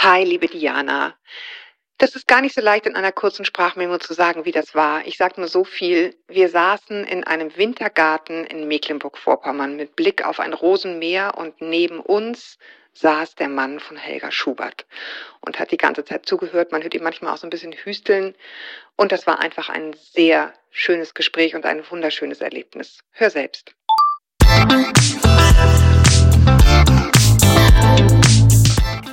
Hi, liebe Diana. Das ist gar nicht so leicht in einer kurzen Sprachmemo zu sagen, wie das war. Ich sage nur so viel. Wir saßen in einem Wintergarten in Mecklenburg-Vorpommern mit Blick auf ein Rosenmeer und neben uns saß der Mann von Helga Schubert und hat die ganze Zeit zugehört. Man hört ihm manchmal auch so ein bisschen hüsteln. Und das war einfach ein sehr schönes Gespräch und ein wunderschönes Erlebnis. Hör selbst.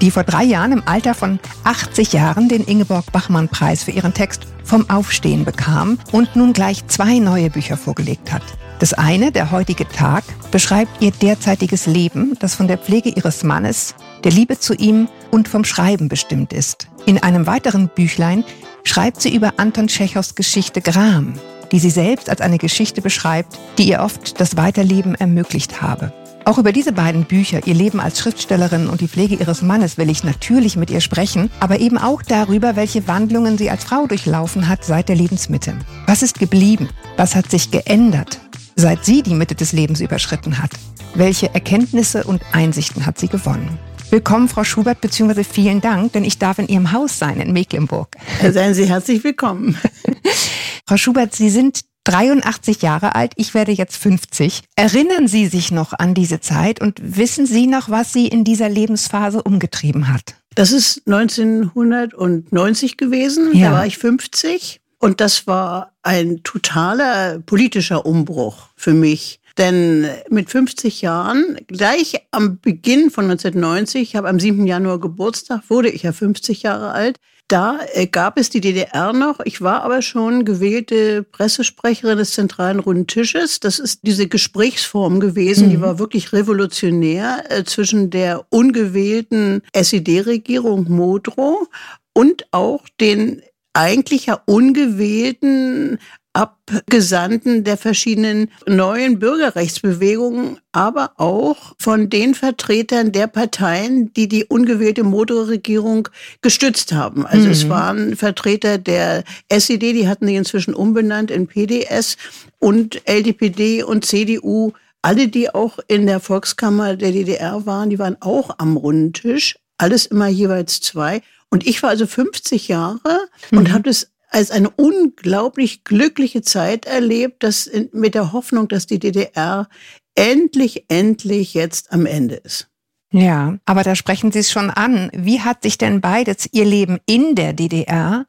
die vor drei Jahren im Alter von 80 Jahren den Ingeborg-Bachmann-Preis für ihren Text Vom Aufstehen bekam und nun gleich zwei neue Bücher vorgelegt hat. Das eine, der heutige Tag, beschreibt ihr derzeitiges Leben, das von der Pflege ihres Mannes, der Liebe zu ihm und vom Schreiben bestimmt ist. In einem weiteren Büchlein schreibt sie über Anton Tschechows Geschichte Gram, die sie selbst als eine Geschichte beschreibt, die ihr oft das Weiterleben ermöglicht habe. Auch über diese beiden Bücher, ihr Leben als Schriftstellerin und die Pflege ihres Mannes, will ich natürlich mit ihr sprechen, aber eben auch darüber, welche Wandlungen sie als Frau durchlaufen hat seit der Lebensmitte. Was ist geblieben? Was hat sich geändert, seit sie die Mitte des Lebens überschritten hat? Welche Erkenntnisse und Einsichten hat sie gewonnen? Willkommen, Frau Schubert, beziehungsweise vielen Dank, denn ich darf in Ihrem Haus sein in Mecklenburg. Seien Sie herzlich willkommen. Frau Schubert, Sie sind 83 Jahre alt, ich werde jetzt 50. Erinnern Sie sich noch an diese Zeit und wissen Sie noch, was Sie in dieser Lebensphase umgetrieben hat? Das ist 1990 gewesen, ja. da war ich 50 und das war ein totaler politischer Umbruch für mich. Denn mit 50 Jahren, gleich am Beginn von 1990, ich habe am 7. Januar Geburtstag, wurde ich ja 50 Jahre alt, da äh, gab es die DDR noch. Ich war aber schon gewählte Pressesprecherin des Zentralen Runden Tisches. Das ist diese Gesprächsform gewesen, mhm. die war wirklich revolutionär äh, zwischen der ungewählten SED-Regierung Modrow und auch den eigentlich ja ungewählten Abgesandten der verschiedenen neuen Bürgerrechtsbewegungen, aber auch von den Vertretern der Parteien, die die ungewählte Motorregierung gestützt haben. Also mhm. es waren Vertreter der SED, die hatten sie inzwischen umbenannt in PDS und LDPD und CDU. Alle, die auch in der Volkskammer der DDR waren, die waren auch am runden Tisch. Alles immer jeweils zwei. Und ich war also 50 Jahre und mhm. habe das als eine unglaublich glückliche Zeit erlebt, dass mit der Hoffnung, dass die DDR endlich, endlich jetzt am Ende ist. Ja, aber da sprechen Sie es schon an. Wie hat sich denn beides, Ihr Leben in der DDR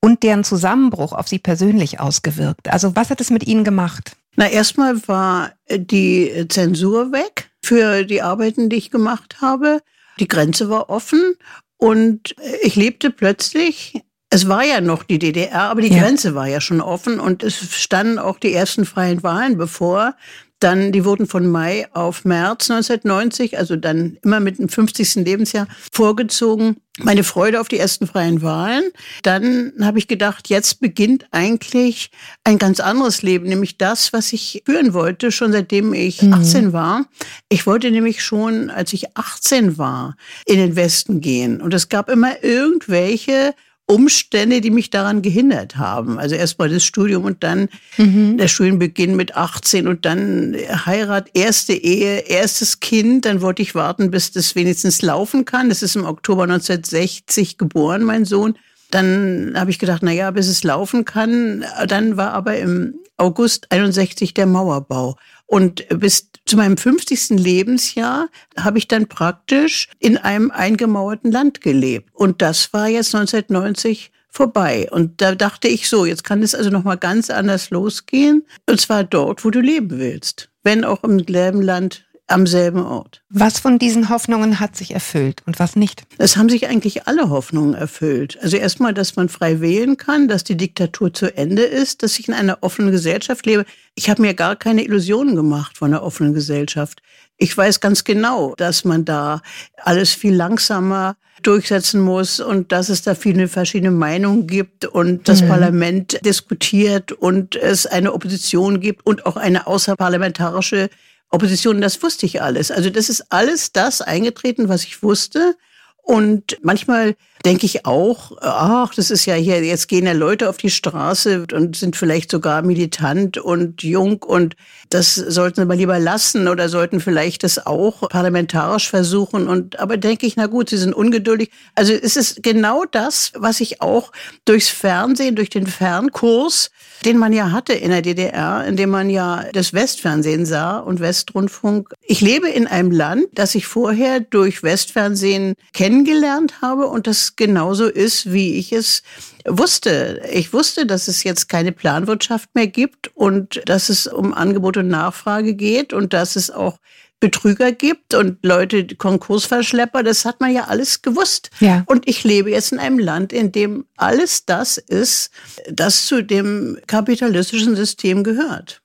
und deren Zusammenbruch auf Sie persönlich ausgewirkt? Also was hat es mit Ihnen gemacht? Na, erstmal war die Zensur weg für die Arbeiten, die ich gemacht habe. Die Grenze war offen und ich lebte plötzlich es war ja noch die DDR, aber die ja. Grenze war ja schon offen und es standen auch die ersten freien Wahlen bevor. Dann, die wurden von Mai auf März 1990, also dann immer mit dem 50. Lebensjahr vorgezogen. Meine Freude auf die ersten freien Wahlen. Dann habe ich gedacht, jetzt beginnt eigentlich ein ganz anderes Leben, nämlich das, was ich führen wollte, schon seitdem ich mhm. 18 war. Ich wollte nämlich schon, als ich 18 war, in den Westen gehen. Und es gab immer irgendwelche Umstände, die mich daran gehindert haben. Also erstmal das Studium und dann mhm. der Studienbeginn mit 18 und dann Heirat, erste Ehe, erstes Kind. Dann wollte ich warten, bis das wenigstens laufen kann. Das ist im Oktober 1960 geboren, mein Sohn. Dann habe ich gedacht, na ja, bis es laufen kann. Dann war aber im August 61 der Mauerbau. Und bis zu meinem 50. Lebensjahr habe ich dann praktisch in einem eingemauerten Land gelebt. Und das war jetzt 1990 vorbei. Und da dachte ich so, jetzt kann es also nochmal ganz anders losgehen. Und zwar dort, wo du leben willst. Wenn auch im selben Land am selben Ort. Was von diesen Hoffnungen hat sich erfüllt und was nicht? Es haben sich eigentlich alle Hoffnungen erfüllt. Also erstmal, dass man frei wählen kann, dass die Diktatur zu Ende ist, dass ich in einer offenen Gesellschaft lebe. Ich habe mir gar keine Illusionen gemacht von einer offenen Gesellschaft. Ich weiß ganz genau, dass man da alles viel langsamer durchsetzen muss und dass es da viele verschiedene Meinungen gibt und das mhm. Parlament diskutiert und es eine Opposition gibt und auch eine außerparlamentarische Opposition. Das wusste ich alles. Also das ist alles das eingetreten, was ich wusste. Und manchmal denke ich auch, ach, das ist ja hier, jetzt gehen ja Leute auf die Straße und sind vielleicht sogar militant und jung und das sollten sie mal lieber lassen oder sollten vielleicht das auch parlamentarisch versuchen. Und aber denke ich, na gut, sie sind ungeduldig. Also es ist genau das, was ich auch durchs Fernsehen, durch den Fernkurs, den man ja hatte in der DDR, in dem man ja das Westfernsehen sah und Westrundfunk. Ich lebe in einem Land, das ich vorher durch Westfernsehen kennengelernt habe und das genauso ist, wie ich es wusste. Ich wusste, dass es jetzt keine Planwirtschaft mehr gibt und dass es um Angebot und Nachfrage geht und dass es auch Betrüger gibt und Leute, Konkursverschlepper, das hat man ja alles gewusst. Ja. Und ich lebe jetzt in einem Land, in dem alles das ist, das zu dem kapitalistischen System gehört.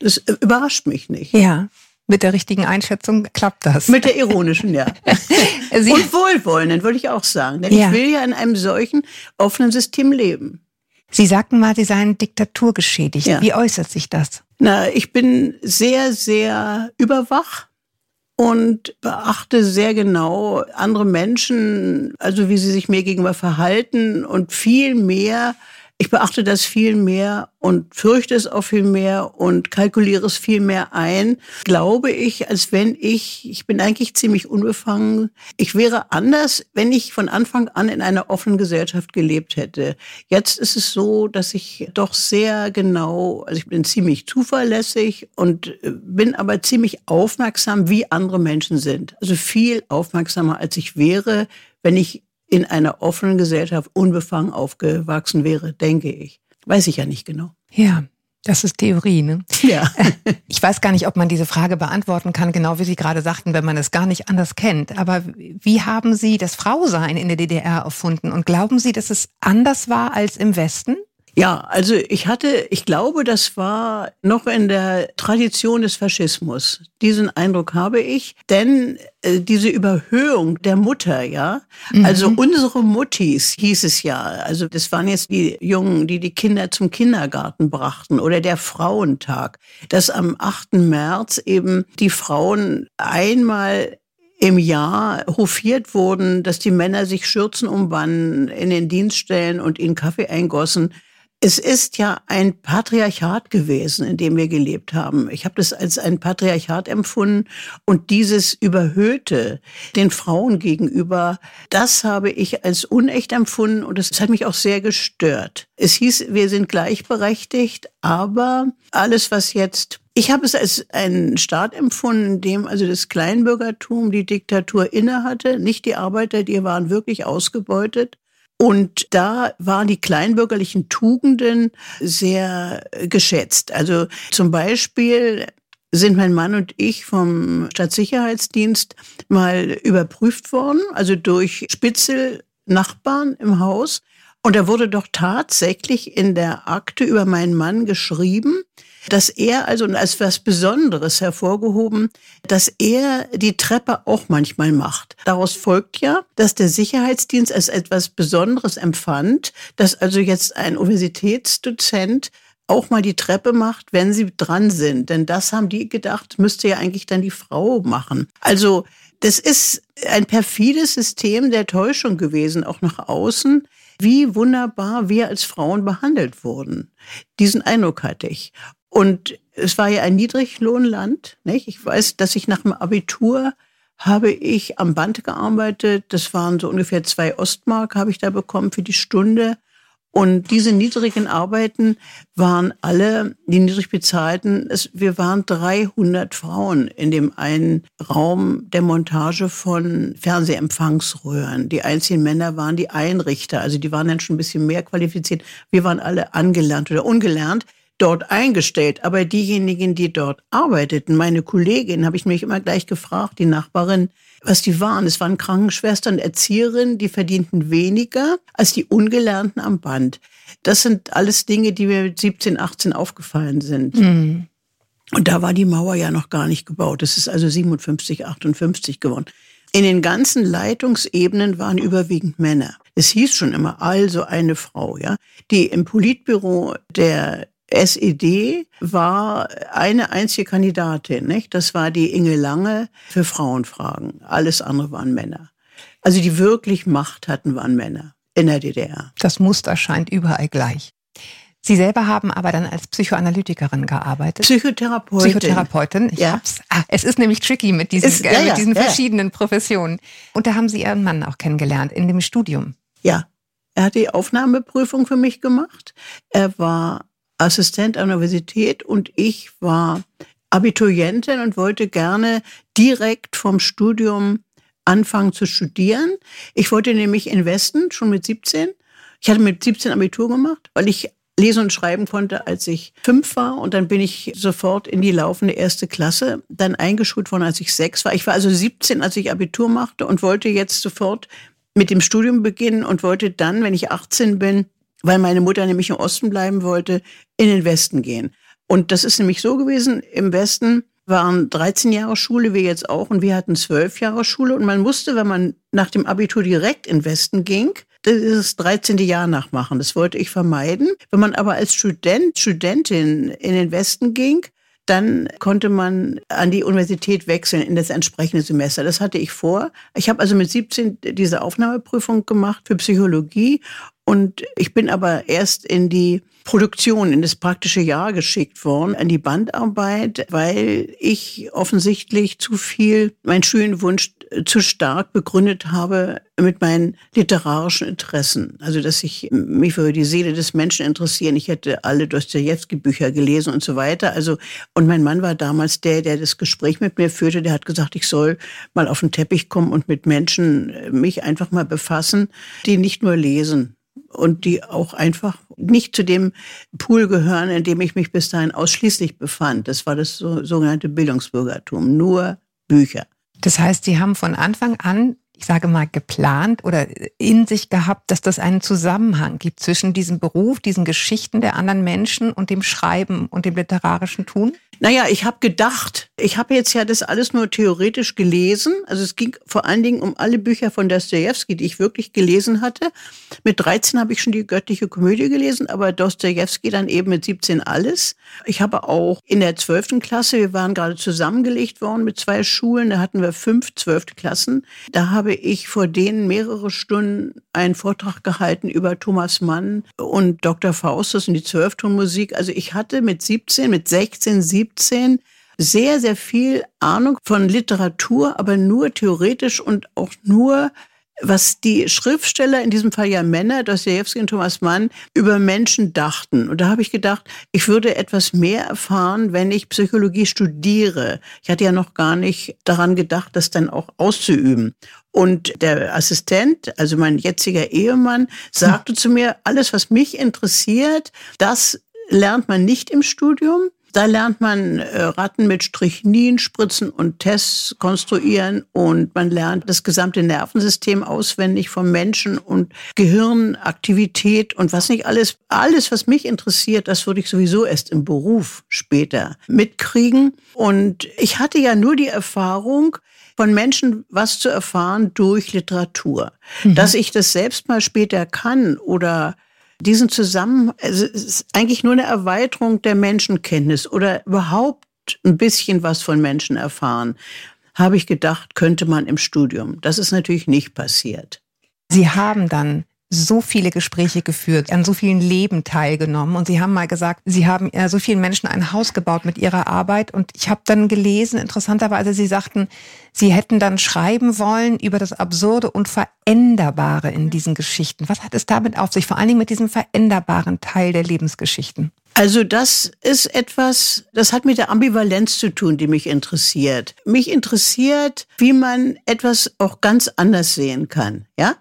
Das überrascht mich nicht. Ja. Mit der richtigen Einschätzung klappt das. Mit der ironischen, ja. Und wohlwollenden, würde ich auch sagen. Denn ja. ich will ja in einem solchen offenen System leben. Sie sagten mal, Sie seien diktaturgeschädigt. Ja. Wie äußert sich das? Na, ich bin sehr, sehr überwach und beachte sehr genau andere Menschen, also wie sie sich mir gegenüber verhalten und viel mehr ich beachte das viel mehr und fürchte es auch viel mehr und kalkuliere es viel mehr ein, glaube ich, als wenn ich, ich bin eigentlich ziemlich unbefangen, ich wäre anders, wenn ich von Anfang an in einer offenen Gesellschaft gelebt hätte. Jetzt ist es so, dass ich doch sehr genau, also ich bin ziemlich zuverlässig und äh, bin aber ziemlich aufmerksam, wie andere Menschen sind. Also viel aufmerksamer, als ich wäre, wenn ich in einer offenen Gesellschaft unbefangen aufgewachsen wäre, denke ich. Weiß ich ja nicht genau. Ja. Das ist Theorie, ne? Ja. Ich weiß gar nicht, ob man diese Frage beantworten kann, genau wie Sie gerade sagten, wenn man es gar nicht anders kennt. Aber wie haben Sie das Frausein in der DDR erfunden? Und glauben Sie, dass es anders war als im Westen? Ja, also ich hatte, ich glaube, das war noch in der Tradition des Faschismus. Diesen Eindruck habe ich, denn äh, diese Überhöhung der Mutter, ja, mhm. also unsere Muttis hieß es ja, also das waren jetzt die Jungen, die die Kinder zum Kindergarten brachten oder der Frauentag, dass am 8. März eben die Frauen einmal im Jahr hofiert wurden, dass die Männer sich Schürzen umwanden, in den Dienst stellen und ihnen Kaffee eingossen. Es ist ja ein Patriarchat gewesen, in dem wir gelebt haben. Ich habe das als ein Patriarchat empfunden und dieses Überhöhte den Frauen gegenüber, das habe ich als unecht empfunden und das hat mich auch sehr gestört. Es hieß, wir sind gleichberechtigt, aber alles, was jetzt ich habe es als einen Staat empfunden, in dem also das Kleinbürgertum die Diktatur innehatte, nicht die Arbeiter, die waren wirklich ausgebeutet. Und da waren die kleinbürgerlichen Tugenden sehr geschätzt. Also zum Beispiel sind mein Mann und ich vom Stadtsicherheitsdienst mal überprüft worden, also durch Spitzelnachbarn im Haus. Und da wurde doch tatsächlich in der Akte über meinen Mann geschrieben, dass er also als was Besonderes hervorgehoben, dass er die Treppe auch manchmal macht. Daraus folgt ja, dass der Sicherheitsdienst als etwas Besonderes empfand, dass also jetzt ein Universitätsdozent auch mal die Treppe macht, wenn sie dran sind. Denn das haben die gedacht, müsste ja eigentlich dann die Frau machen. Also das ist ein perfides System der Täuschung gewesen, auch nach außen, wie wunderbar wir als Frauen behandelt wurden. Diesen Eindruck hatte ich. Und es war ja ein Niedriglohnland. Nicht? Ich weiß, dass ich nach dem Abitur habe ich am Band gearbeitet. Das waren so ungefähr zwei Ostmark, habe ich da bekommen für die Stunde. Und diese niedrigen Arbeiten waren alle, die niedrig bezahlten, es, wir waren 300 Frauen in dem einen Raum der Montage von Fernsehempfangsröhren. Die einzigen Männer waren die Einrichter, also die waren dann schon ein bisschen mehr qualifiziert. Wir waren alle angelernt oder ungelernt dort eingestellt. Aber diejenigen, die dort arbeiteten, meine Kollegin, habe ich mich immer gleich gefragt, die Nachbarin, was die waren. Es waren Krankenschwestern, Erzieherinnen, die verdienten weniger als die Ungelernten am Band. Das sind alles Dinge, die mir mit 17, 18 aufgefallen sind. Mhm. Und da war die Mauer ja noch gar nicht gebaut. Das ist also 57, 58 geworden. In den ganzen Leitungsebenen waren überwiegend Männer. Es hieß schon immer also eine Frau, ja. Die im Politbüro der SED war eine einzige Kandidatin, nicht? Das war die Inge Lange für Frauenfragen. Alles andere waren Männer. Also die wirklich Macht hatten, waren Männer in der DDR. Das Muster scheint überall gleich. Sie selber haben aber dann als Psychoanalytikerin gearbeitet. Psychotherapeutin. Psychotherapeutin. Ich Ja. hab's. Ah, es ist nämlich tricky mit diesen, Ist- ja, äh, mit diesen verschiedenen Professionen. Und da haben Sie Ihren Mann auch kennengelernt in dem Studium. Ja, er hat die Aufnahmeprüfung für mich gemacht. Er war Assistent an der Universität und ich war Abiturientin und wollte gerne direkt vom Studium anfangen zu studieren. Ich wollte nämlich in Westen schon mit 17. Ich hatte mit 17 Abitur gemacht, weil ich lesen und schreiben konnte, als ich fünf war. Und dann bin ich sofort in die laufende erste Klasse, dann eingeschult worden, als ich sechs war. Ich war also 17, als ich Abitur machte und wollte jetzt sofort mit dem Studium beginnen und wollte dann, wenn ich 18 bin, weil meine Mutter nämlich im Osten bleiben wollte, in den Westen gehen. Und das ist nämlich so gewesen, im Westen waren 13 Jahre Schule, wir jetzt auch, und wir hatten 12 Jahre Schule. Und man musste, wenn man nach dem Abitur direkt in den Westen ging, das 13. Jahr nachmachen. Das wollte ich vermeiden. Wenn man aber als Student, Studentin in den Westen ging, dann konnte man an die Universität wechseln in das entsprechende Semester. Das hatte ich vor. Ich habe also mit 17 diese Aufnahmeprüfung gemacht für Psychologie und ich bin aber erst in die Produktion, in das praktische Jahr geschickt worden, an die Bandarbeit, weil ich offensichtlich zu viel meinen Studienwunsch zu stark begründet habe mit meinen literarischen Interessen. Also, dass ich mich für die Seele des Menschen interessieren. Ich hätte alle Dostoevsky-Bücher gelesen und so weiter. Also, und mein Mann war damals der, der das Gespräch mit mir führte. Der hat gesagt, ich soll mal auf den Teppich kommen und mit Menschen mich einfach mal befassen, die nicht nur lesen, und die auch einfach nicht zu dem Pool gehören, in dem ich mich bis dahin ausschließlich befand. Das war das so, sogenannte Bildungsbürgertum, nur Bücher. Das heißt, Sie haben von Anfang an, ich sage mal, geplant oder in sich gehabt, dass das einen Zusammenhang gibt zwischen diesem Beruf, diesen Geschichten der anderen Menschen und dem Schreiben und dem literarischen Tun? Naja, ich habe gedacht, ich habe jetzt ja das alles nur theoretisch gelesen. Also es ging vor allen Dingen um alle Bücher von Dostoevsky, die ich wirklich gelesen hatte. Mit 13 habe ich schon die göttliche Komödie gelesen, aber Dostoevsky dann eben mit 17 alles. Ich habe auch in der 12. Klasse, wir waren gerade zusammengelegt worden mit zwei Schulen, da hatten wir fünf 12. Klassen. Da habe ich vor denen mehrere Stunden einen Vortrag gehalten über Thomas Mann und Dr. Faustus und die Zwölftonmusik. Also ich hatte mit 17, mit 16, 17 sehr, sehr viel Ahnung von Literatur, aber nur theoretisch und auch nur, was die Schriftsteller, in diesem Fall ja Männer, Dostoevsky und Thomas Mann, über Menschen dachten. Und da habe ich gedacht, ich würde etwas mehr erfahren, wenn ich Psychologie studiere. Ich hatte ja noch gar nicht daran gedacht, das dann auch auszuüben. Und der Assistent, also mein jetziger Ehemann, sagte zu mir, alles, was mich interessiert, das lernt man nicht im Studium. Da lernt man äh, Ratten mit Strychnin spritzen und Tests konstruieren und man lernt das gesamte Nervensystem auswendig vom Menschen und Gehirnaktivität und was nicht alles. Alles, was mich interessiert, das würde ich sowieso erst im Beruf später mitkriegen. Und ich hatte ja nur die Erfahrung, von Menschen was zu erfahren durch Literatur. Dass ich das selbst mal später kann oder diesen Zusammenhang, also es ist eigentlich nur eine Erweiterung der Menschenkenntnis oder überhaupt ein bisschen was von Menschen erfahren, habe ich gedacht, könnte man im Studium. Das ist natürlich nicht passiert. Sie haben dann so viele Gespräche geführt, an so vielen Leben teilgenommen und Sie haben mal gesagt, Sie haben äh, so vielen Menschen ein Haus gebaut mit Ihrer Arbeit und ich habe dann gelesen, interessanterweise, Sie sagten, Sie hätten dann schreiben wollen über das Absurde und Veränderbare in diesen Geschichten. Was hat es damit auf sich, vor allen Dingen mit diesem veränderbaren Teil der Lebensgeschichten? Also das ist etwas, das hat mit der Ambivalenz zu tun, die mich interessiert. Mich interessiert, wie man etwas auch ganz anders sehen kann, ja?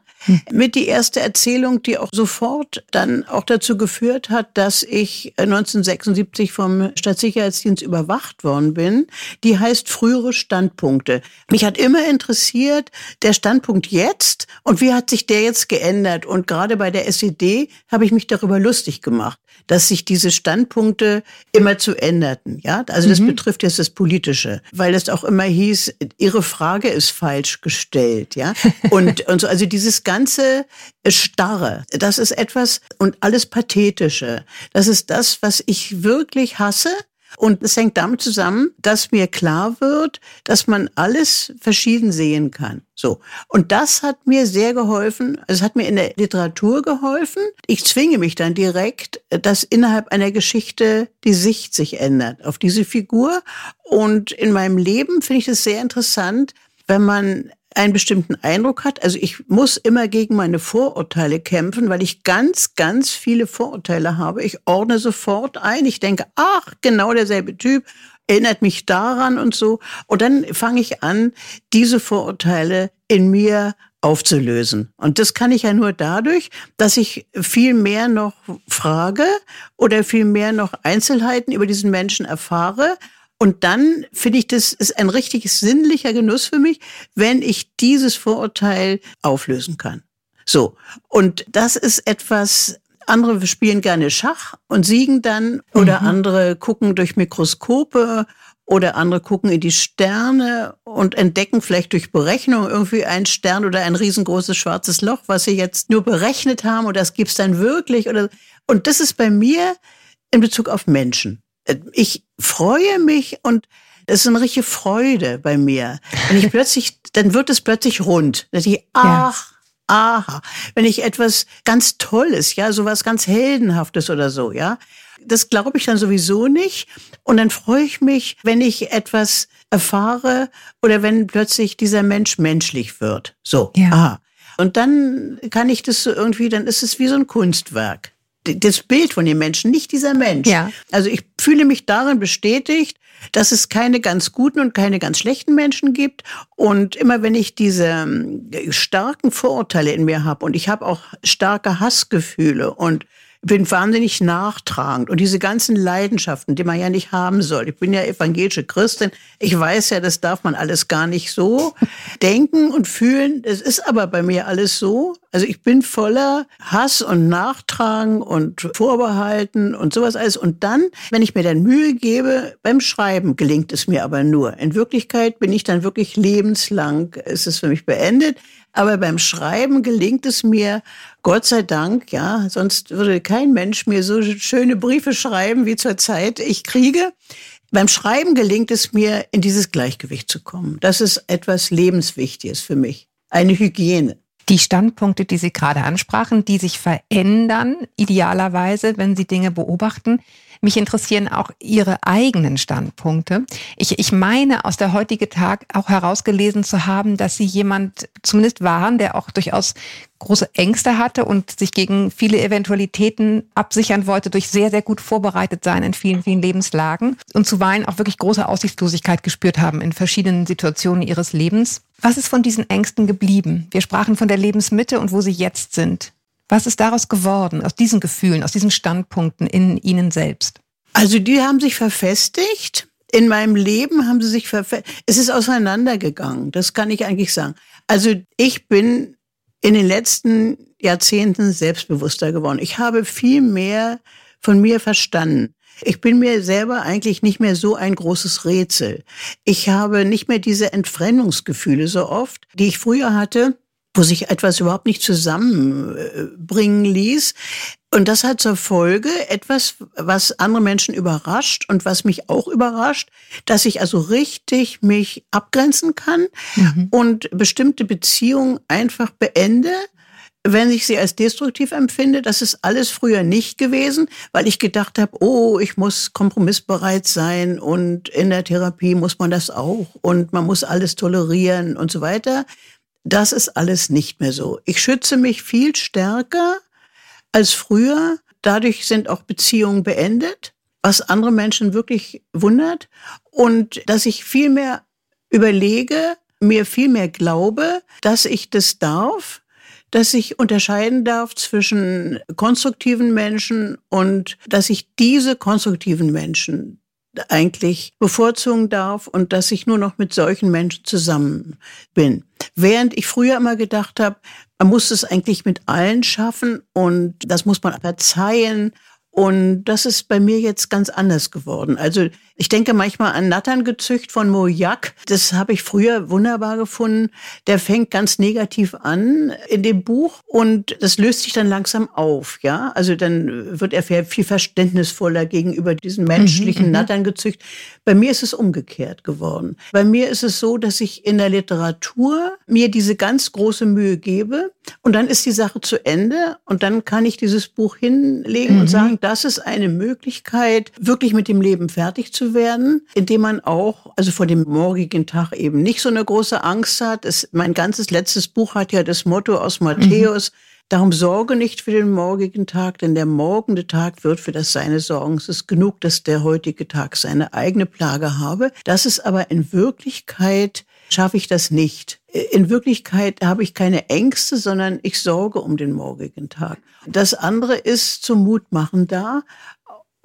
Mit die erste Erzählung, die auch sofort dann auch dazu geführt hat, dass ich 1976 vom Stadtsicherheitsdienst überwacht worden bin, die heißt frühere Standpunkte. Mich hat immer interessiert, der Standpunkt jetzt und wie hat sich der jetzt geändert? Und gerade bei der SED habe ich mich darüber lustig gemacht. Dass sich diese Standpunkte immer zu änderten. Ja, also das mhm. betrifft jetzt das Politische, weil es auch immer hieß, Ihre Frage ist falsch gestellt. Ja, und, und so, also dieses ganze Starre, das ist etwas und alles Pathetische. Das ist das, was ich wirklich hasse und es hängt damit zusammen, dass mir klar wird, dass man alles verschieden sehen kann. So. Und das hat mir sehr geholfen. Es hat mir in der Literatur geholfen. Ich zwinge mich dann direkt, dass innerhalb einer Geschichte die Sicht sich ändert auf diese Figur. Und in meinem Leben finde ich es sehr interessant, wenn man einen bestimmten Eindruck hat. Also ich muss immer gegen meine Vorurteile kämpfen, weil ich ganz, ganz viele Vorurteile habe. Ich ordne sofort ein. Ich denke, ach, genau derselbe Typ erinnert mich daran und so. Und dann fange ich an, diese Vorurteile in mir aufzulösen. Und das kann ich ja nur dadurch, dass ich viel mehr noch frage oder viel mehr noch Einzelheiten über diesen Menschen erfahre, und dann finde ich, das ist ein richtig sinnlicher Genuss für mich, wenn ich dieses Vorurteil auflösen kann. So. Und das ist etwas, andere spielen gerne Schach und siegen dann oder mhm. andere gucken durch Mikroskope oder andere gucken in die Sterne und entdecken vielleicht durch Berechnung irgendwie einen Stern oder ein riesengroßes schwarzes Loch, was sie jetzt nur berechnet haben oder das gibt's dann wirklich oder und das ist bei mir in Bezug auf Menschen ich freue mich und das ist eine richtige Freude bei mir. Wenn ich plötzlich, dann wird es plötzlich rund. Dass ich, ach, ja. aha. Wenn ich etwas ganz Tolles, ja, sowas ganz Heldenhaftes oder so, ja. Das glaube ich dann sowieso nicht. Und dann freue ich mich, wenn ich etwas erfahre oder wenn plötzlich dieser Mensch menschlich wird. So, ja. aha. Und dann kann ich das so irgendwie, dann ist es wie so ein Kunstwerk das Bild von dem Menschen, nicht dieser Mensch. Ja. Also ich fühle mich darin bestätigt, dass es keine ganz guten und keine ganz schlechten Menschen gibt. Und immer wenn ich diese ähm, starken Vorurteile in mir habe und ich habe auch starke Hassgefühle und bin wahnsinnig nachtragend und diese ganzen Leidenschaften, die man ja nicht haben soll. Ich bin ja evangelische Christin. Ich weiß ja, das darf man alles gar nicht so denken und fühlen. Es ist aber bei mir alles so. Also ich bin voller Hass und Nachtragen und Vorbehalten und sowas alles. Und dann, wenn ich mir dann Mühe gebe, beim Schreiben gelingt es mir aber nur. In Wirklichkeit bin ich dann wirklich lebenslang, ist es für mich beendet. Aber beim Schreiben gelingt es mir, Gott sei Dank, ja, sonst würde kein Mensch mir so schöne Briefe schreiben, wie zurzeit ich kriege. Beim Schreiben gelingt es mir, in dieses Gleichgewicht zu kommen. Das ist etwas Lebenswichtiges für mich. Eine Hygiene. Die Standpunkte, die Sie gerade ansprachen, die sich verändern, idealerweise, wenn Sie Dinge beobachten, mich interessieren auch Ihre eigenen Standpunkte. Ich, ich meine, aus der heutigen Tag auch herausgelesen zu haben, dass Sie jemand zumindest waren, der auch durchaus große Ängste hatte und sich gegen viele Eventualitäten absichern wollte durch sehr, sehr gut vorbereitet sein in vielen, vielen Lebenslagen und zuweilen auch wirklich große Aussichtslosigkeit gespürt haben in verschiedenen Situationen ihres Lebens. Was ist von diesen Ängsten geblieben? Wir sprachen von der Lebensmitte und wo sie jetzt sind. Was ist daraus geworden, aus diesen Gefühlen, aus diesen Standpunkten in Ihnen selbst? Also die haben sich verfestigt. In meinem Leben haben sie sich verfestigt. Es ist auseinandergegangen, das kann ich eigentlich sagen. Also ich bin in den letzten Jahrzehnten selbstbewusster geworden. Ich habe viel mehr von mir verstanden. Ich bin mir selber eigentlich nicht mehr so ein großes Rätsel. Ich habe nicht mehr diese Entfremdungsgefühle so oft, die ich früher hatte wo sich etwas überhaupt nicht zusammenbringen ließ. Und das hat zur Folge etwas, was andere Menschen überrascht und was mich auch überrascht, dass ich also richtig mich abgrenzen kann mhm. und bestimmte Beziehungen einfach beende, wenn ich sie als destruktiv empfinde. Das ist alles früher nicht gewesen, weil ich gedacht habe, oh, ich muss kompromissbereit sein und in der Therapie muss man das auch und man muss alles tolerieren und so weiter. Das ist alles nicht mehr so. Ich schütze mich viel stärker als früher. Dadurch sind auch Beziehungen beendet, was andere Menschen wirklich wundert. Und dass ich viel mehr überlege, mir viel mehr glaube, dass ich das darf, dass ich unterscheiden darf zwischen konstruktiven Menschen und dass ich diese konstruktiven Menschen eigentlich bevorzugen darf und dass ich nur noch mit solchen Menschen zusammen bin. Während ich früher immer gedacht habe, man muss es eigentlich mit allen schaffen und das muss man verzeihen Und das ist bei mir jetzt ganz anders geworden. Also ich denke manchmal an Natterngezücht von Moyak. Das habe ich früher wunderbar gefunden. Der fängt ganz negativ an in dem Buch und das löst sich dann langsam auf. Ja, also dann wird er viel verständnisvoller gegenüber diesen menschlichen mhm, mhm, Natterngezücht. Bei mir ist es umgekehrt geworden. Bei mir ist es so, dass ich in der Literatur mir diese ganz große Mühe gebe und dann ist die Sache zu Ende und dann kann ich dieses Buch hinlegen mhm. und sagen, das ist eine Möglichkeit, wirklich mit dem Leben fertig zu werden, indem man auch, also vor dem morgigen Tag eben nicht so eine große Angst hat. Es, mein ganzes letztes Buch hat ja das Motto aus Matthäus, mhm. Darum sorge nicht für den morgigen Tag, denn der morgende Tag wird für das Seine sorgen. Es ist genug, dass der heutige Tag seine eigene Plage habe. Das ist aber in Wirklichkeit schaffe ich das nicht. In Wirklichkeit habe ich keine Ängste, sondern ich sorge um den morgigen Tag. Das andere ist zum Mutmachen da.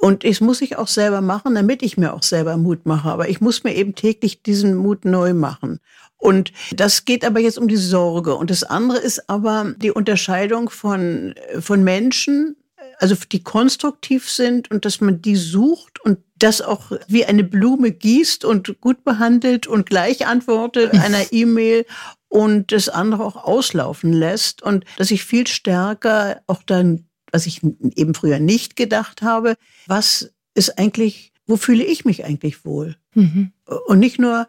Und das muss ich auch selber machen, damit ich mir auch selber Mut mache. Aber ich muss mir eben täglich diesen Mut neu machen. Und das geht aber jetzt um die Sorge. Und das andere ist aber die Unterscheidung von, von Menschen, also die konstruktiv sind und dass man die sucht und das auch wie eine Blume gießt und gut behandelt und gleich antwortet einer E-Mail und das andere auch auslaufen lässt und dass ich viel stärker auch dann, was ich eben früher nicht gedacht habe, was ist eigentlich, wo fühle ich mich eigentlich wohl? Mhm. Und nicht nur,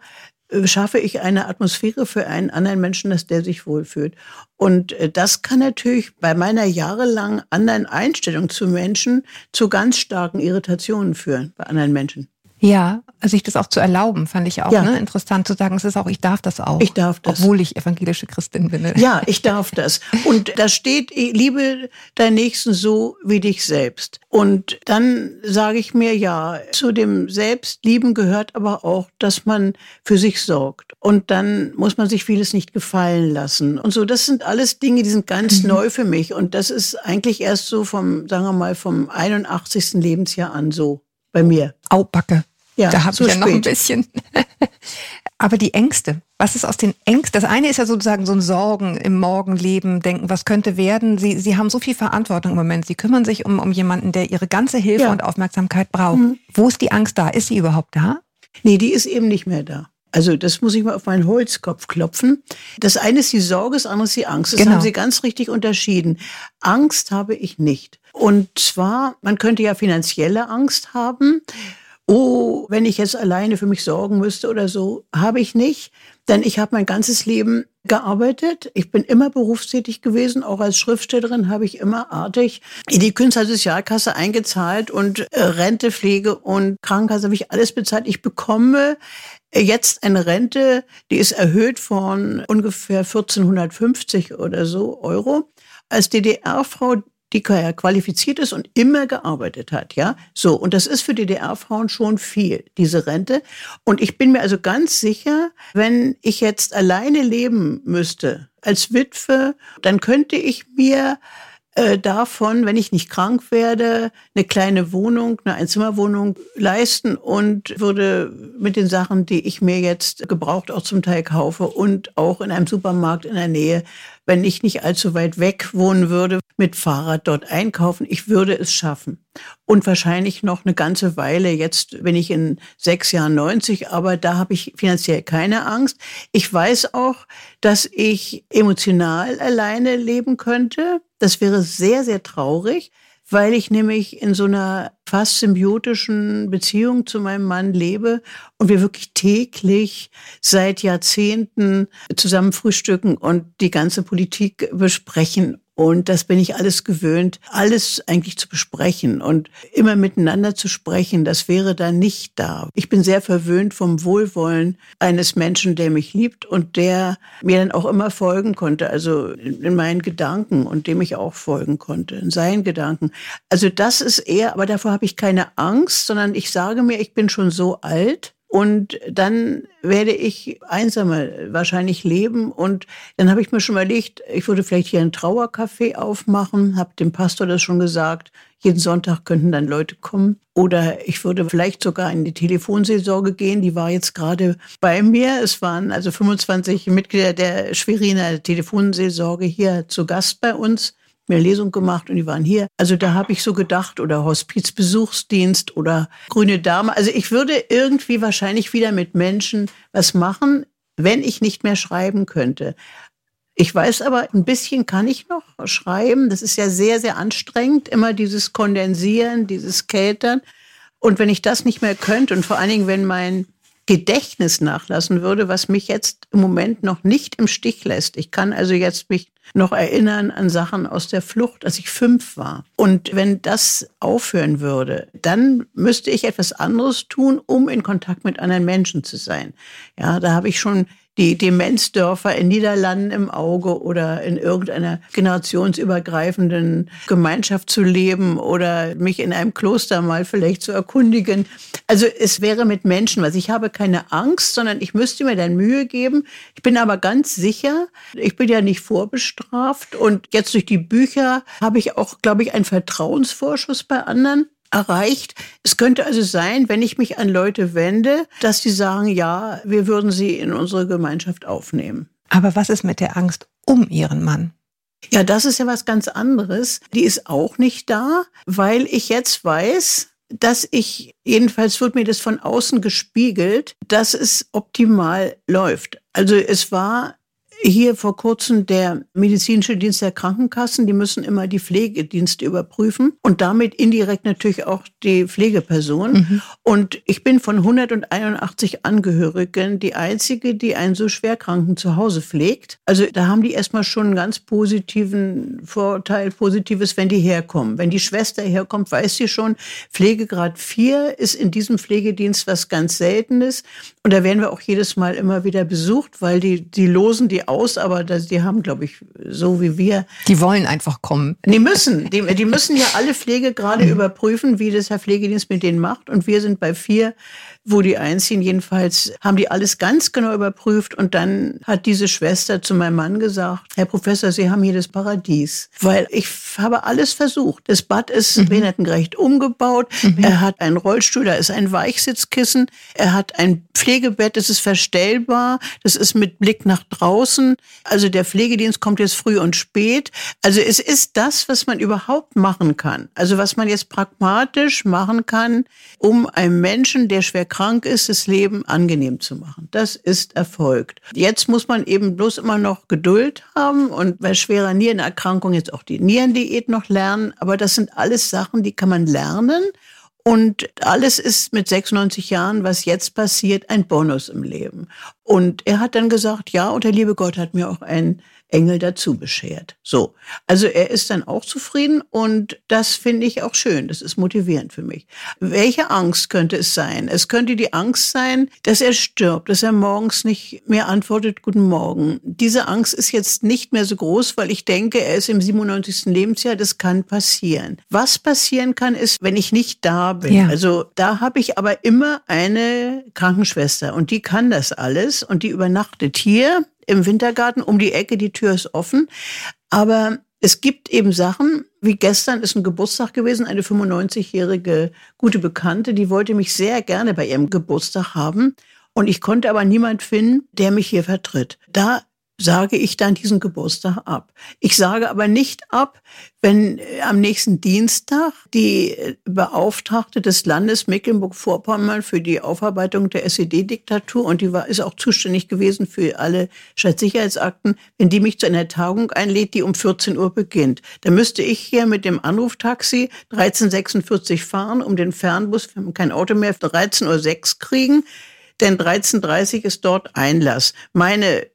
äh, schaffe ich eine Atmosphäre für einen anderen Menschen, dass der sich wohlfühlt. Und äh, das kann natürlich bei meiner jahrelang anderen Einstellung zu Menschen zu ganz starken Irritationen führen bei anderen Menschen. Ja, sich das auch zu erlauben, fand ich auch ja. ne, interessant zu sagen, es ist auch, ich darf das auch. Ich darf das. Obwohl ich evangelische Christin bin. Ja, ich darf das. Und da steht, liebe deinen Nächsten so wie dich selbst. Und dann sage ich mir, ja, zu dem Selbstlieben gehört aber auch, dass man für sich sorgt. Und dann muss man sich vieles nicht gefallen lassen. Und so, das sind alles Dinge, die sind ganz mhm. neu für mich. Und das ist eigentlich erst so vom, sagen wir mal, vom 81. Lebensjahr an so bei mir. Au, Backe. Ja, da habe ich ja noch ein bisschen. Aber die Ängste, was ist aus den Ängsten? Das eine ist ja sozusagen so ein Sorgen im Morgenleben, denken, was könnte werden. Sie, Sie haben so viel Verantwortung im Moment. Sie kümmern sich um, um jemanden, der Ihre ganze Hilfe ja. und Aufmerksamkeit braucht. Mhm. Wo ist die Angst da? Ist sie überhaupt da? Nee, die ist eben nicht mehr da. Also das muss ich mal auf meinen Holzkopf klopfen. Das eine ist die Sorge, das andere ist die Angst. Das genau. haben Sie ganz richtig unterschieden. Angst habe ich nicht. Und zwar, man könnte ja finanzielle Angst haben oh, wenn ich jetzt alleine für mich sorgen müsste oder so, habe ich nicht. Denn ich habe mein ganzes Leben gearbeitet. Ich bin immer berufstätig gewesen. Auch als Schriftstellerin habe ich immer artig in die Künstlersozialkasse eingezahlt und äh, Rente, Pflege und Krankenkasse habe ich alles bezahlt. Ich bekomme jetzt eine Rente, die ist erhöht von ungefähr 1450 oder so Euro. Als DDR-Frau die qualifiziert ist und immer gearbeitet hat, ja. So. Und das ist für DDR-Frauen schon viel, diese Rente. Und ich bin mir also ganz sicher, wenn ich jetzt alleine leben müsste, als Witwe, dann könnte ich mir äh, davon, wenn ich nicht krank werde, eine kleine Wohnung, eine Einzimmerwohnung leisten und würde mit den Sachen, die ich mir jetzt gebraucht auch zum Teil kaufe und auch in einem Supermarkt in der Nähe, wenn ich nicht allzu weit weg wohnen würde, mit Fahrrad dort einkaufen. Ich würde es schaffen. Und wahrscheinlich noch eine ganze Weile. Jetzt bin ich in sechs Jahren 90, aber da habe ich finanziell keine Angst. Ich weiß auch, dass ich emotional alleine leben könnte. Das wäre sehr, sehr traurig weil ich nämlich in so einer fast symbiotischen Beziehung zu meinem Mann lebe und wir wirklich täglich seit Jahrzehnten zusammen frühstücken und die ganze Politik besprechen und das bin ich alles gewöhnt, alles eigentlich zu besprechen und immer miteinander zu sprechen. Das wäre da nicht da. Ich bin sehr verwöhnt vom Wohlwollen eines Menschen, der mich liebt und der mir dann auch immer folgen konnte, also in meinen Gedanken und dem ich auch folgen konnte, in seinen Gedanken. Also das ist eher, aber davor habe ich keine Angst, sondern ich sage mir, ich bin schon so alt, und dann werde ich einsamer wahrscheinlich leben. Und dann habe ich mir schon überlegt, ich würde vielleicht hier ein Trauercafé aufmachen, habe dem Pastor das schon gesagt. Jeden Sonntag könnten dann Leute kommen. Oder ich würde vielleicht sogar in die Telefonseelsorge gehen. Die war jetzt gerade bei mir. Es waren also 25 Mitglieder der Schweriner Telefonseelsorge hier zu Gast bei uns mir Lesung gemacht und die waren hier. Also da habe ich so gedacht oder Hospizbesuchsdienst oder Grüne Dame. Also ich würde irgendwie wahrscheinlich wieder mit Menschen was machen, wenn ich nicht mehr schreiben könnte. Ich weiß aber, ein bisschen kann ich noch schreiben. Das ist ja sehr, sehr anstrengend, immer dieses Kondensieren, dieses Kätern. Und wenn ich das nicht mehr könnte und vor allen Dingen, wenn mein Gedächtnis nachlassen würde, was mich jetzt im Moment noch nicht im Stich lässt. Ich kann also jetzt mich noch erinnern an Sachen aus der Flucht, als ich fünf war. Und wenn das aufhören würde, dann müsste ich etwas anderes tun, um in Kontakt mit anderen Menschen zu sein. Ja, da habe ich schon die Demenzdörfer in Niederlanden im Auge oder in irgendeiner generationsübergreifenden Gemeinschaft zu leben oder mich in einem Kloster mal vielleicht zu erkundigen. Also es wäre mit Menschen was. Ich habe keine Angst, sondern ich müsste mir dann Mühe geben. Ich bin aber ganz sicher, ich bin ja nicht vorbestraft und jetzt durch die Bücher habe ich auch, glaube ich, einen Vertrauensvorschuss bei anderen erreicht. Es könnte also sein, wenn ich mich an Leute wende, dass die sagen, ja, wir würden sie in unsere Gemeinschaft aufnehmen. Aber was ist mit der Angst um ihren Mann? Ja, das ist ja was ganz anderes. Die ist auch nicht da, weil ich jetzt weiß, dass ich, jedenfalls wird mir das von außen gespiegelt, dass es optimal läuft. Also es war hier vor kurzem der medizinische Dienst der Krankenkassen, die müssen immer die Pflegedienste überprüfen und damit indirekt natürlich auch die Pflegeperson. Mhm. Und ich bin von 181 Angehörigen die einzige, die einen so schwerkranken zu Hause pflegt. Also da haben die erstmal schon einen ganz positiven Vorteil, positives, wenn die herkommen. Wenn die Schwester herkommt, weiß sie schon, Pflegegrad 4 ist in diesem Pflegedienst was ganz Seltenes. Und da werden wir auch jedes Mal immer wieder besucht, weil die, die losen die aus, aber das, die haben, glaube ich, so wie wir. Die wollen einfach kommen. Die müssen. Die, die müssen ja alle Pflegegrade mhm. überprüfen, wie das Herr Pflegedienst mit denen macht. Und wir sind bei vier wo die einziehen. Jedenfalls haben die alles ganz genau überprüft und dann hat diese Schwester zu meinem Mann gesagt, Herr Professor, Sie haben hier das Paradies, weil ich habe alles versucht. Das Bad ist mhm. behindertengerecht umgebaut. Mhm. Er hat einen Rollstuhl, da ist ein Weichsitzkissen. Er hat ein Pflegebett, das ist verstellbar. Das ist mit Blick nach draußen. Also der Pflegedienst kommt jetzt früh und spät. Also es ist das, was man überhaupt machen kann. Also was man jetzt pragmatisch machen kann, um einem Menschen, der schwer krank ist, das Leben angenehm zu machen. Das ist erfolgt. Jetzt muss man eben bloß immer noch Geduld haben und bei schwerer Nierenerkrankung jetzt auch die Nierendiät noch lernen. Aber das sind alles Sachen, die kann man lernen. Und alles ist mit 96 Jahren, was jetzt passiert, ein Bonus im Leben. Und er hat dann gesagt, ja, und der liebe Gott hat mir auch ein Engel dazu beschert. So. Also er ist dann auch zufrieden und das finde ich auch schön. Das ist motivierend für mich. Welche Angst könnte es sein? Es könnte die Angst sein, dass er stirbt, dass er morgens nicht mehr antwortet, guten Morgen. Diese Angst ist jetzt nicht mehr so groß, weil ich denke, er ist im 97. Lebensjahr, das kann passieren. Was passieren kann, ist, wenn ich nicht da bin. Ja. Also da habe ich aber immer eine Krankenschwester und die kann das alles und die übernachtet hier im Wintergarten um die Ecke, die Tür ist offen. Aber es gibt eben Sachen, wie gestern ist ein Geburtstag gewesen, eine 95-jährige gute Bekannte, die wollte mich sehr gerne bei ihrem Geburtstag haben. Und ich konnte aber niemand finden, der mich hier vertritt. Da sage ich dann diesen Geburtstag ab. Ich sage aber nicht ab, wenn äh, am nächsten Dienstag die äh, Beauftragte des Landes Mecklenburg-Vorpommern für die Aufarbeitung der SED-Diktatur und die war, ist auch zuständig gewesen für alle Staatssicherheitsakten, wenn die mich zu einer Tagung einlädt, die um 14 Uhr beginnt. dann müsste ich hier mit dem Anruftaxi 1346 fahren, um den Fernbus, wir haben kein Auto mehr, 13.06 Uhr kriegen denn 13.30 ist dort Einlass. Meine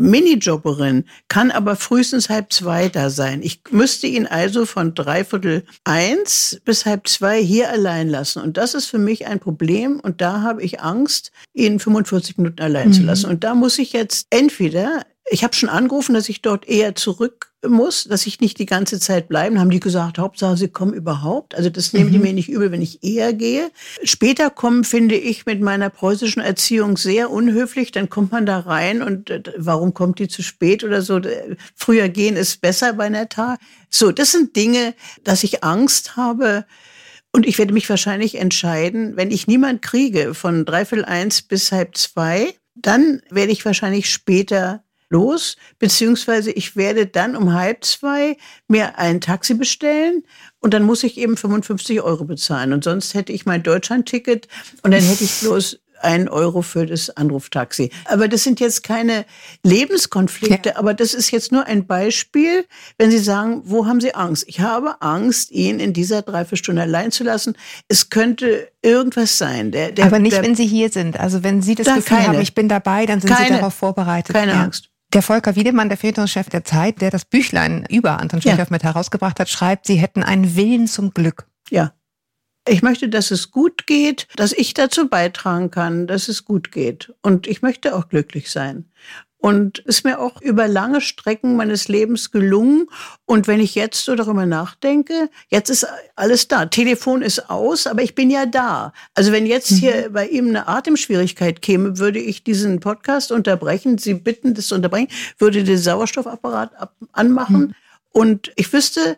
Minijobberin kann aber frühestens halb zwei da sein. Ich müsste ihn also von dreiviertel eins bis halb zwei hier allein lassen. Und das ist für mich ein Problem. Und da habe ich Angst, ihn 45 Minuten allein mhm. zu lassen. Und da muss ich jetzt entweder ich habe schon angerufen, dass ich dort eher zurück muss, dass ich nicht die ganze Zeit bleiben. Haben die gesagt, Hauptsache, sie kommen überhaupt. Also das nehmen mhm. die mir nicht übel, wenn ich eher gehe. Später kommen, finde ich, mit meiner preußischen Erziehung sehr unhöflich. Dann kommt man da rein und äh, warum kommt die zu spät oder so? Früher gehen ist besser bei einer Tag. So, das sind Dinge, dass ich Angst habe. Und ich werde mich wahrscheinlich entscheiden, wenn ich niemand kriege von dreiviertel eins bis halb zwei, dann werde ich wahrscheinlich später los, beziehungsweise ich werde dann um halb zwei mir ein Taxi bestellen und dann muss ich eben 55 Euro bezahlen. Und sonst hätte ich mein Deutschlandticket und dann hätte ich bloß ein Euro für das Anruftaxi. Aber das sind jetzt keine Lebenskonflikte, ja. aber das ist jetzt nur ein Beispiel, wenn Sie sagen, wo haben Sie Angst? Ich habe Angst, ihn in dieser Dreiviertelstunde allein zu lassen. Es könnte irgendwas sein. Der, der, aber nicht, der, wenn Sie hier sind. Also wenn Sie das da Gefühl keine, haben, ich bin dabei, dann sind keine, Sie darauf vorbereitet. Keine ja. Angst. Der Volker Wiedemann, der Feuilletonchef der Zeit, der das Büchlein über Anton Tschechow ja. mit herausgebracht hat, schreibt, Sie hätten einen Willen zum Glück. Ja. Ich möchte, dass es gut geht, dass ich dazu beitragen kann, dass es gut geht. Und ich möchte auch glücklich sein. Und ist mir auch über lange Strecken meines Lebens gelungen. Und wenn ich jetzt so darüber nachdenke, jetzt ist alles da. Telefon ist aus, aber ich bin ja da. Also wenn jetzt hier mhm. bei ihm eine Atemschwierigkeit käme, würde ich diesen Podcast unterbrechen, Sie bitten, das zu unterbrechen, würde den Sauerstoffapparat anmachen. Mhm und ich wüsste,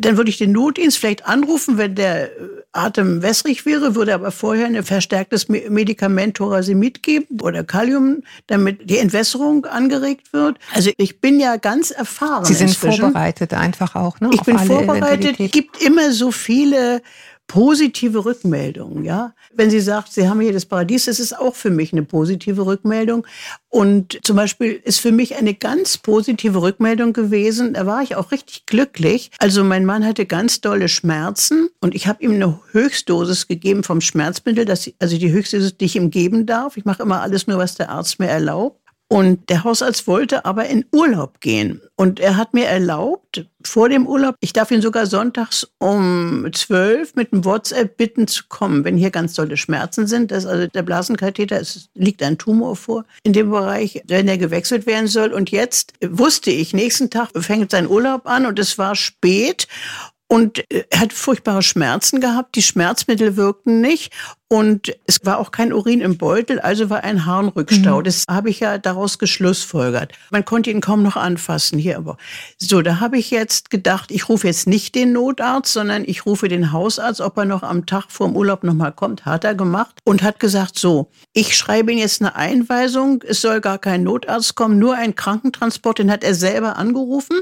dann würde ich den Notdienst vielleicht anrufen, wenn der äh, Atem wässrig wäre, würde aber vorher ein verstärktes Medikament Thorasimid geben oder Kalium, damit die Entwässerung angeregt wird. Also ich bin ja ganz erfahren. Sie sind inzwischen. vorbereitet einfach auch, ne? Ich bin vorbereitet. Es gibt immer so viele positive Rückmeldungen, ja. Wenn sie sagt, Sie haben hier das Paradies, das ist auch für mich eine positive Rückmeldung. Und zum Beispiel ist für mich eine ganz positive Rückmeldung gewesen, da war ich auch richtig glücklich. Also mein Mann hatte ganz dolle Schmerzen und ich habe ihm eine Höchstdosis gegeben vom Schmerzmittel, das, also die Höchstdosis, die ich ihm geben darf. Ich mache immer alles nur, was der Arzt mir erlaubt. Und der Hausarzt wollte aber in Urlaub gehen. Und er hat mir erlaubt, vor dem Urlaub, ich darf ihn sogar sonntags um zwölf mit einem WhatsApp bitten zu kommen, wenn hier ganz tolle Schmerzen sind. Das also der Blasenkatheter, es liegt ein Tumor vor in dem Bereich, wenn er gewechselt werden soll. Und jetzt wusste ich, nächsten Tag fängt sein Urlaub an und es war spät. Und er hat furchtbare Schmerzen gehabt. Die Schmerzmittel wirkten nicht. Und es war auch kein Urin im Beutel, also war ein Harnrückstau. Mhm. Das habe ich ja daraus geschlussfolgert. Man konnte ihn kaum noch anfassen hier. Aber so, da habe ich jetzt gedacht, ich rufe jetzt nicht den Notarzt, sondern ich rufe den Hausarzt, ob er noch am Tag vorm Urlaub nochmal kommt. Hat er gemacht und hat gesagt, so, ich schreibe Ihnen jetzt eine Einweisung. Es soll gar kein Notarzt kommen, nur ein Krankentransport. Den hat er selber angerufen.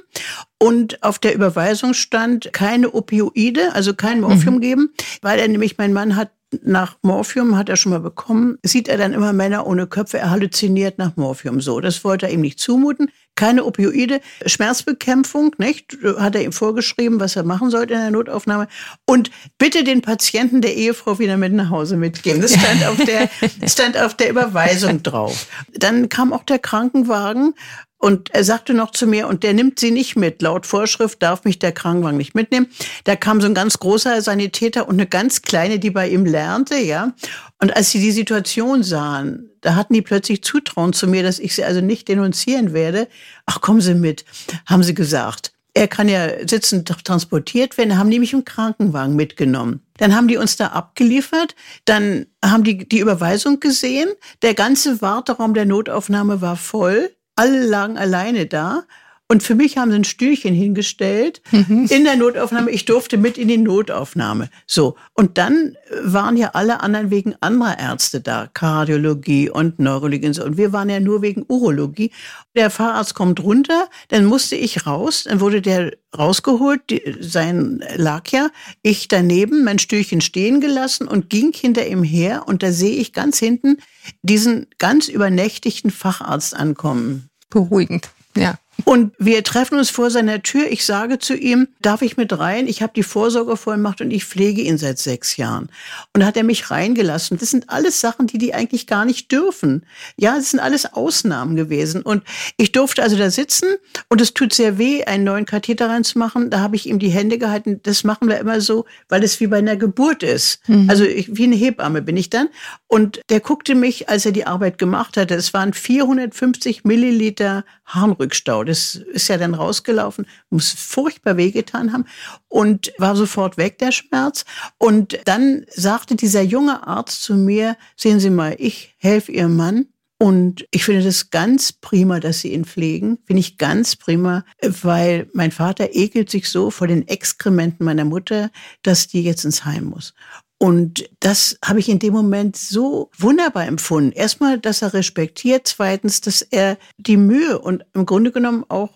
Und auf der Überweisung stand keine Opioide, also kein Morphium mhm. geben, weil er nämlich, mein Mann hat nach Morphium hat er schon mal bekommen, sieht er dann immer Männer ohne Köpfe, er halluziniert nach Morphium. So, das wollte er ihm nicht zumuten. Keine Opioide, Schmerzbekämpfung, nicht? Hat er ihm vorgeschrieben, was er machen sollte in der Notaufnahme. Und bitte den Patienten der Ehefrau wieder mit nach Hause mitgeben. Das stand auf der, stand auf der Überweisung drauf. Dann kam auch der Krankenwagen und er sagte noch zu mir, und der nimmt sie nicht mit. Laut Vorschrift darf mich der Krankenwagen nicht mitnehmen. Da kam so ein ganz großer Sanitäter und eine ganz kleine, die bei ihm lernte, ja. Und als sie die Situation sahen, da hatten die plötzlich Zutrauen zu mir, dass ich sie also nicht denunzieren werde. Ach, kommen Sie mit, haben sie gesagt. Er kann ja sitzend transportiert werden, haben die mich im Krankenwagen mitgenommen. Dann haben die uns da abgeliefert, dann haben die die Überweisung gesehen. Der ganze Warteraum der Notaufnahme war voll alle lagen alleine da. Und für mich haben sie ein Stühlchen hingestellt mhm. in der Notaufnahme. Ich durfte mit in die Notaufnahme. So. Und dann waren ja alle anderen wegen anderer Ärzte da. Kardiologie und Neurologie und so. Und wir waren ja nur wegen Urologie. Der Fahrarzt kommt runter, dann musste ich raus. Dann wurde der rausgeholt, die, sein lag ja. Ich daneben, mein Stühlchen stehen gelassen und ging hinter ihm her. Und da sehe ich ganz hinten diesen ganz übernächtigten Facharzt ankommen. Beruhigend, ja. Und wir treffen uns vor seiner Tür. Ich sage zu ihm, darf ich mit rein? Ich habe die Vorsorgevollmacht und ich pflege ihn seit sechs Jahren. Und da hat er mich reingelassen. Das sind alles Sachen, die die eigentlich gar nicht dürfen. Ja, das sind alles Ausnahmen gewesen. Und ich durfte also da sitzen und es tut sehr weh, einen neuen Katheter reinzumachen. Da habe ich ihm die Hände gehalten. Das machen wir immer so, weil es wie bei einer Geburt ist. Mhm. Also ich, wie eine Hebamme bin ich dann. Und der guckte mich, als er die Arbeit gemacht hatte. Es waren 450 Milliliter Harnrückstau. Das ist ja dann rausgelaufen, muss furchtbar wehgetan haben und war sofort weg, der Schmerz. Und dann sagte dieser junge Arzt zu mir, sehen Sie mal, ich helfe Ihrem Mann. Und ich finde das ganz prima, dass Sie ihn pflegen. Finde ich ganz prima, weil mein Vater ekelt sich so vor den Exkrementen meiner Mutter, dass die jetzt ins Heim muss. Und das habe ich in dem Moment so wunderbar empfunden. Erstmal, dass er respektiert. Zweitens, dass er die Mühe und im Grunde genommen auch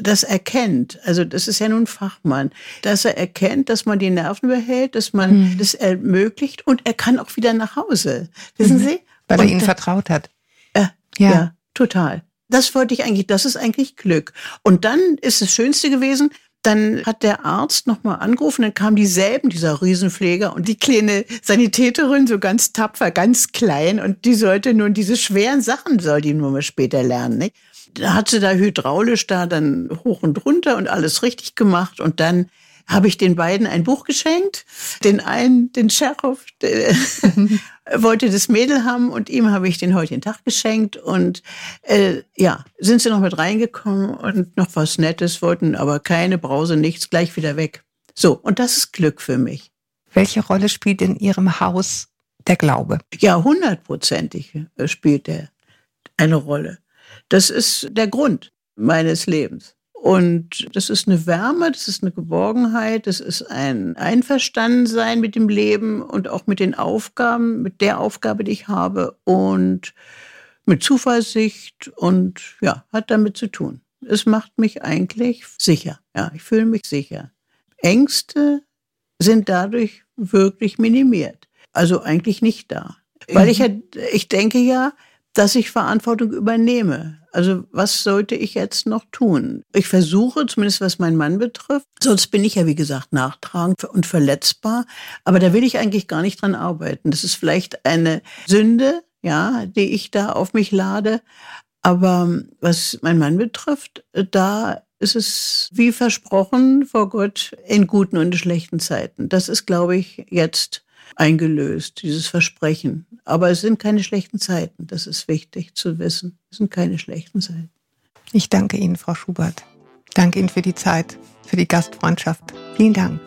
das erkennt, also das ist ja nun Fachmann, dass er erkennt, dass man die Nerven behält, dass man mhm. das ermöglicht und er kann auch wieder nach Hause. Wissen mhm. Sie? Weil er ihnen vertraut hat. Äh, ja. ja, total. Das wollte ich eigentlich, das ist eigentlich Glück. Und dann ist das Schönste gewesen, dann hat der Arzt nochmal angerufen, dann kamen dieselben, dieser Riesenpfleger und die kleine Sanitäterin, so ganz tapfer, ganz klein und die sollte nun diese schweren Sachen, soll die nur mal später lernen. Nicht? Da hat sie da hydraulisch da dann hoch und runter und alles richtig gemacht und dann habe ich den beiden ein Buch geschenkt. Den einen, den Sheriff, der wollte das Mädel haben und ihm habe ich den heutigen Tag geschenkt. Und äh, ja, sind sie noch mit reingekommen und noch was Nettes, wollten aber keine Brause, nichts, gleich wieder weg. So, und das ist Glück für mich. Welche Rolle spielt in Ihrem Haus der Glaube? Ja, hundertprozentig äh, spielt er eine Rolle. Das ist der Grund meines Lebens. Und das ist eine Wärme, das ist eine Geborgenheit, das ist ein Einverstandensein mit dem Leben und auch mit den Aufgaben, mit der Aufgabe, die ich habe und mit Zuversicht und ja, hat damit zu tun. Es macht mich eigentlich sicher. Ja, ich fühle mich sicher. Ängste sind dadurch wirklich minimiert. Also eigentlich nicht da. Weil ich, mhm. ich denke ja, dass ich Verantwortung übernehme. Also was sollte ich jetzt noch tun? Ich versuche, zumindest was meinen Mann betrifft, sonst bin ich ja, wie gesagt, nachtragend und verletzbar. Aber da will ich eigentlich gar nicht dran arbeiten. Das ist vielleicht eine Sünde, ja, die ich da auf mich lade. Aber was mein Mann betrifft, da ist es wie versprochen vor Gott in guten und schlechten Zeiten. Das ist, glaube ich, jetzt eingelöst, dieses Versprechen. Aber es sind keine schlechten Zeiten. Das ist wichtig zu wissen. Es sind keine schlechten Zeiten. Ich danke Ihnen, Frau Schubert. Danke Ihnen für die Zeit, für die Gastfreundschaft. Vielen Dank.